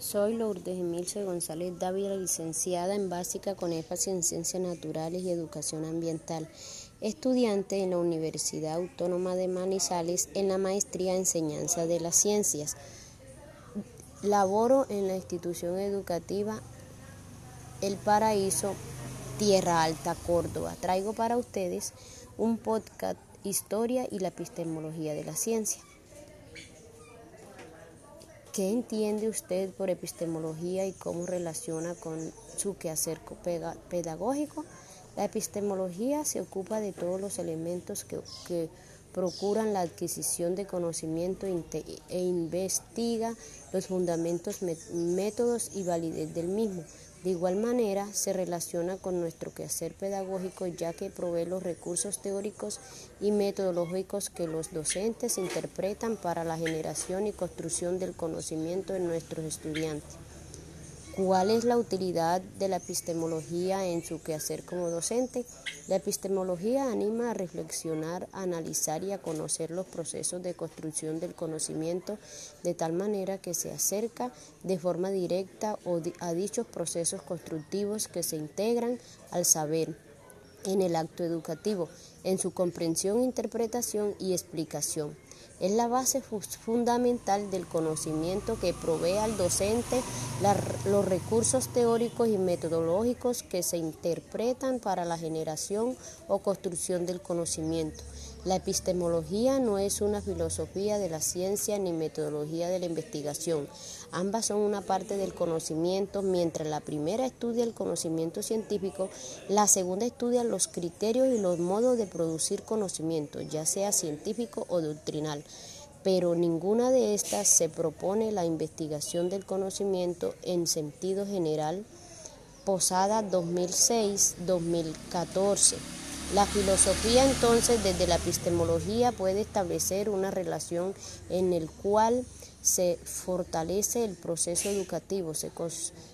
Soy Lourdes Emilce González Dávila, licenciada en Básica con énfasis en Ciencias Naturales y Educación Ambiental, estudiante en la Universidad Autónoma de Manizales en la Maestría en Enseñanza de las Ciencias. Laboro en la institución educativa El Paraíso, Tierra Alta, Córdoba. Traigo para ustedes un podcast Historia y la epistemología de la ciencia. ¿Qué entiende usted por epistemología y cómo relaciona con su quehacer pedagógico? La epistemología se ocupa de todos los elementos que, procuran la adquisición de conocimiento e investiga los fundamentos, métodos y validez del mismo. De igual manera, se relaciona con nuestro quehacer pedagógico ya que provee los recursos teóricos y metodológicos que los docentes interpretan para la generación y construcción del conocimiento de nuestros estudiantes. ¿Cuál es la utilidad de la epistemología en su quehacer como docente? La epistemología anima a reflexionar, a analizar y a conocer los procesos de construcción del conocimiento de tal manera que se acerca de forma directa a dichos procesos constructivos que se integran al saber en el acto educativo, en su comprensión, interpretación y explicación es la base fundamental del conocimiento que provee al docente los recursos teóricos y metodológicos que se interpretan para la generación o construcción del conocimiento. La epistemología no es una filosofía de la ciencia ni metodología de la investigación. Ambas son una parte del conocimiento, mientras la primera estudia el conocimiento científico, la segunda estudia los criterios y los modos de producir conocimiento, ya sea científico o doctrinal pero ninguna de estas se propone la investigación del conocimiento en sentido general. Posada 2006-2014. La filosofía entonces desde la epistemología puede establecer una relación en el cual se fortalece el proceso educativo, se,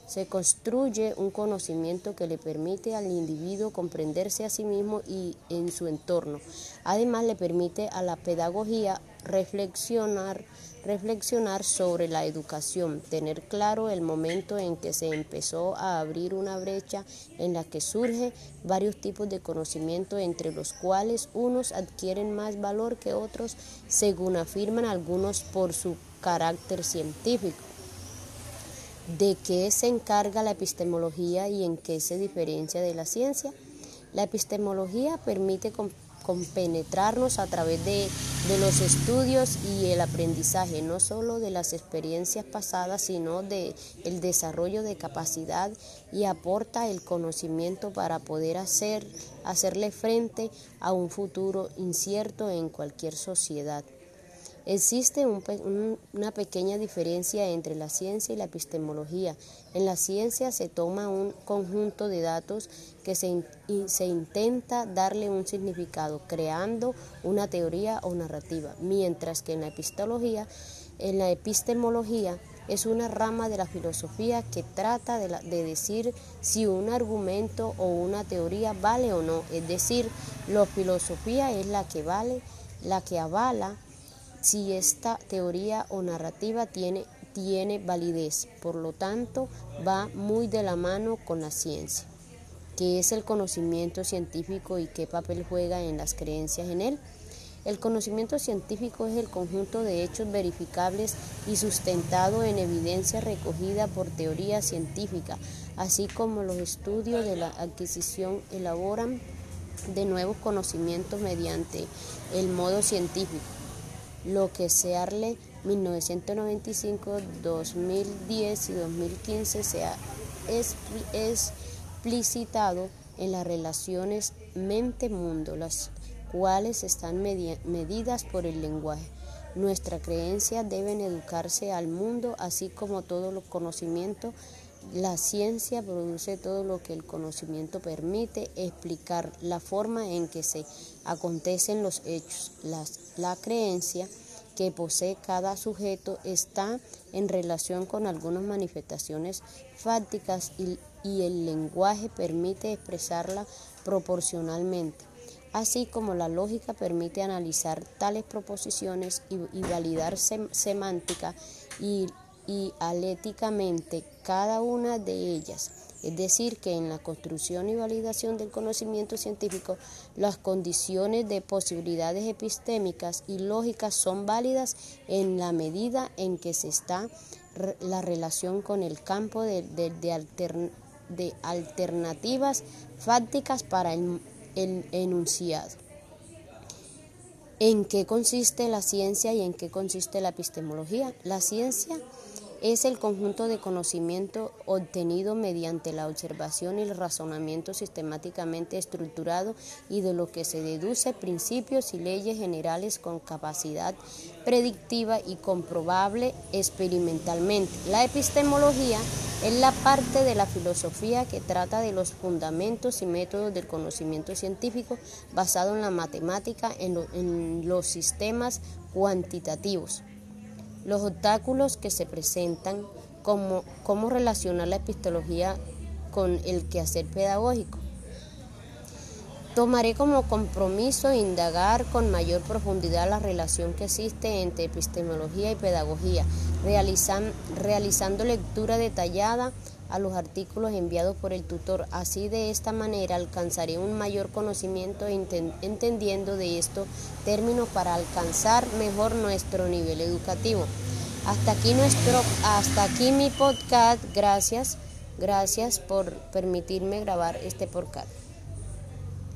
se, construye un conocimiento que le permite al individuo comprenderse a sí mismo y en su entorno. Además, le permite a la pedagogía reflexionar, reflexionar sobre la educación, tener claro el momento en que se empezó a abrir una brecha en la que surge varios tipos de conocimiento, entre los cuales unos adquieren más valor que otros, según afirman algunos por su carácter científico. ¿De qué se encarga la epistemología y en qué se diferencia de la ciencia? La epistemología permite compenetrarnos a través de, de, los estudios y el aprendizaje, no solo de las experiencias pasadas, sino de el desarrollo de capacidad y aporta el conocimiento para poder hacer, hacerle frente a un futuro incierto en cualquier sociedad. Existe una pequeña diferencia entre la ciencia y la epistemología. En la ciencia se toma un conjunto de datos que se, se intenta darle un significado, creando una teoría o narrativa, mientras que en la epistología, en la epistemología es una rama de la filosofía que trata de, decir si un argumento o una teoría vale o no. Es decir, la filosofía es la que vale, la que avala si esta teoría o narrativa tiene, tiene validez. Por lo tanto, va muy de la mano con la ciencia. ¿Qué es el conocimiento científico y qué papel juega en las creencias en él? El conocimiento científico es el conjunto de hechos verificables y sustentado en evidencia recogida por teoría científica, así como los estudios de la adquisición elaboran de nuevos conocimientos mediante el modo científico lo que SEARLE 1995, 2010 y 2015 se ha explicitado en las relaciones mente-mundo, las cuales están medidas por el lenguaje. Nuestra creencia deben educarse al mundo, así como todo los conocimiento. La ciencia produce todo lo que el conocimiento permite explicar, la forma en que se acontecen los hechos. la creencia que posee cada sujeto está en relación con algunas manifestaciones fácticas y, el lenguaje permite expresarla proporcionalmente, así como la lógica permite analizar tales proposiciones y, validar semántica y y aléticamente cada una de ellas. Es decir, que en la construcción y validación del conocimiento científico, las condiciones de posibilidades epistémicas y lógicas son válidas en la medida en que se está la relación con el campo de, de, alternativas fácticas para el enunciado. ¿En qué consiste la ciencia y en qué consiste la epistemología? La ciencia es el conjunto de conocimiento obtenido mediante la observación y el razonamiento sistemáticamente estructurado y de lo que se deduce principios y leyes generales con capacidad predictiva y comprobable experimentalmente. La epistemología es la parte de la filosofía que trata de los fundamentos y métodos del conocimiento científico basado en la matemática en, en los sistemas cuantitativos. Los obstáculos que se presentan, como cómo relacionar la epistología con el quehacer pedagógico. Tomaré como compromiso indagar con mayor profundidad la relación que existe entre epistemología y pedagogía, realizando lectura detallada a los artículos enviados por el tutor. Así de esta manera alcanzaré un mayor conocimiento entendiendo de estos términos para alcanzar mejor nuestro nivel educativo. Hasta aquí nuestro hasta aquí mi podcast. Gracias. Gracias por permitirme grabar este podcast.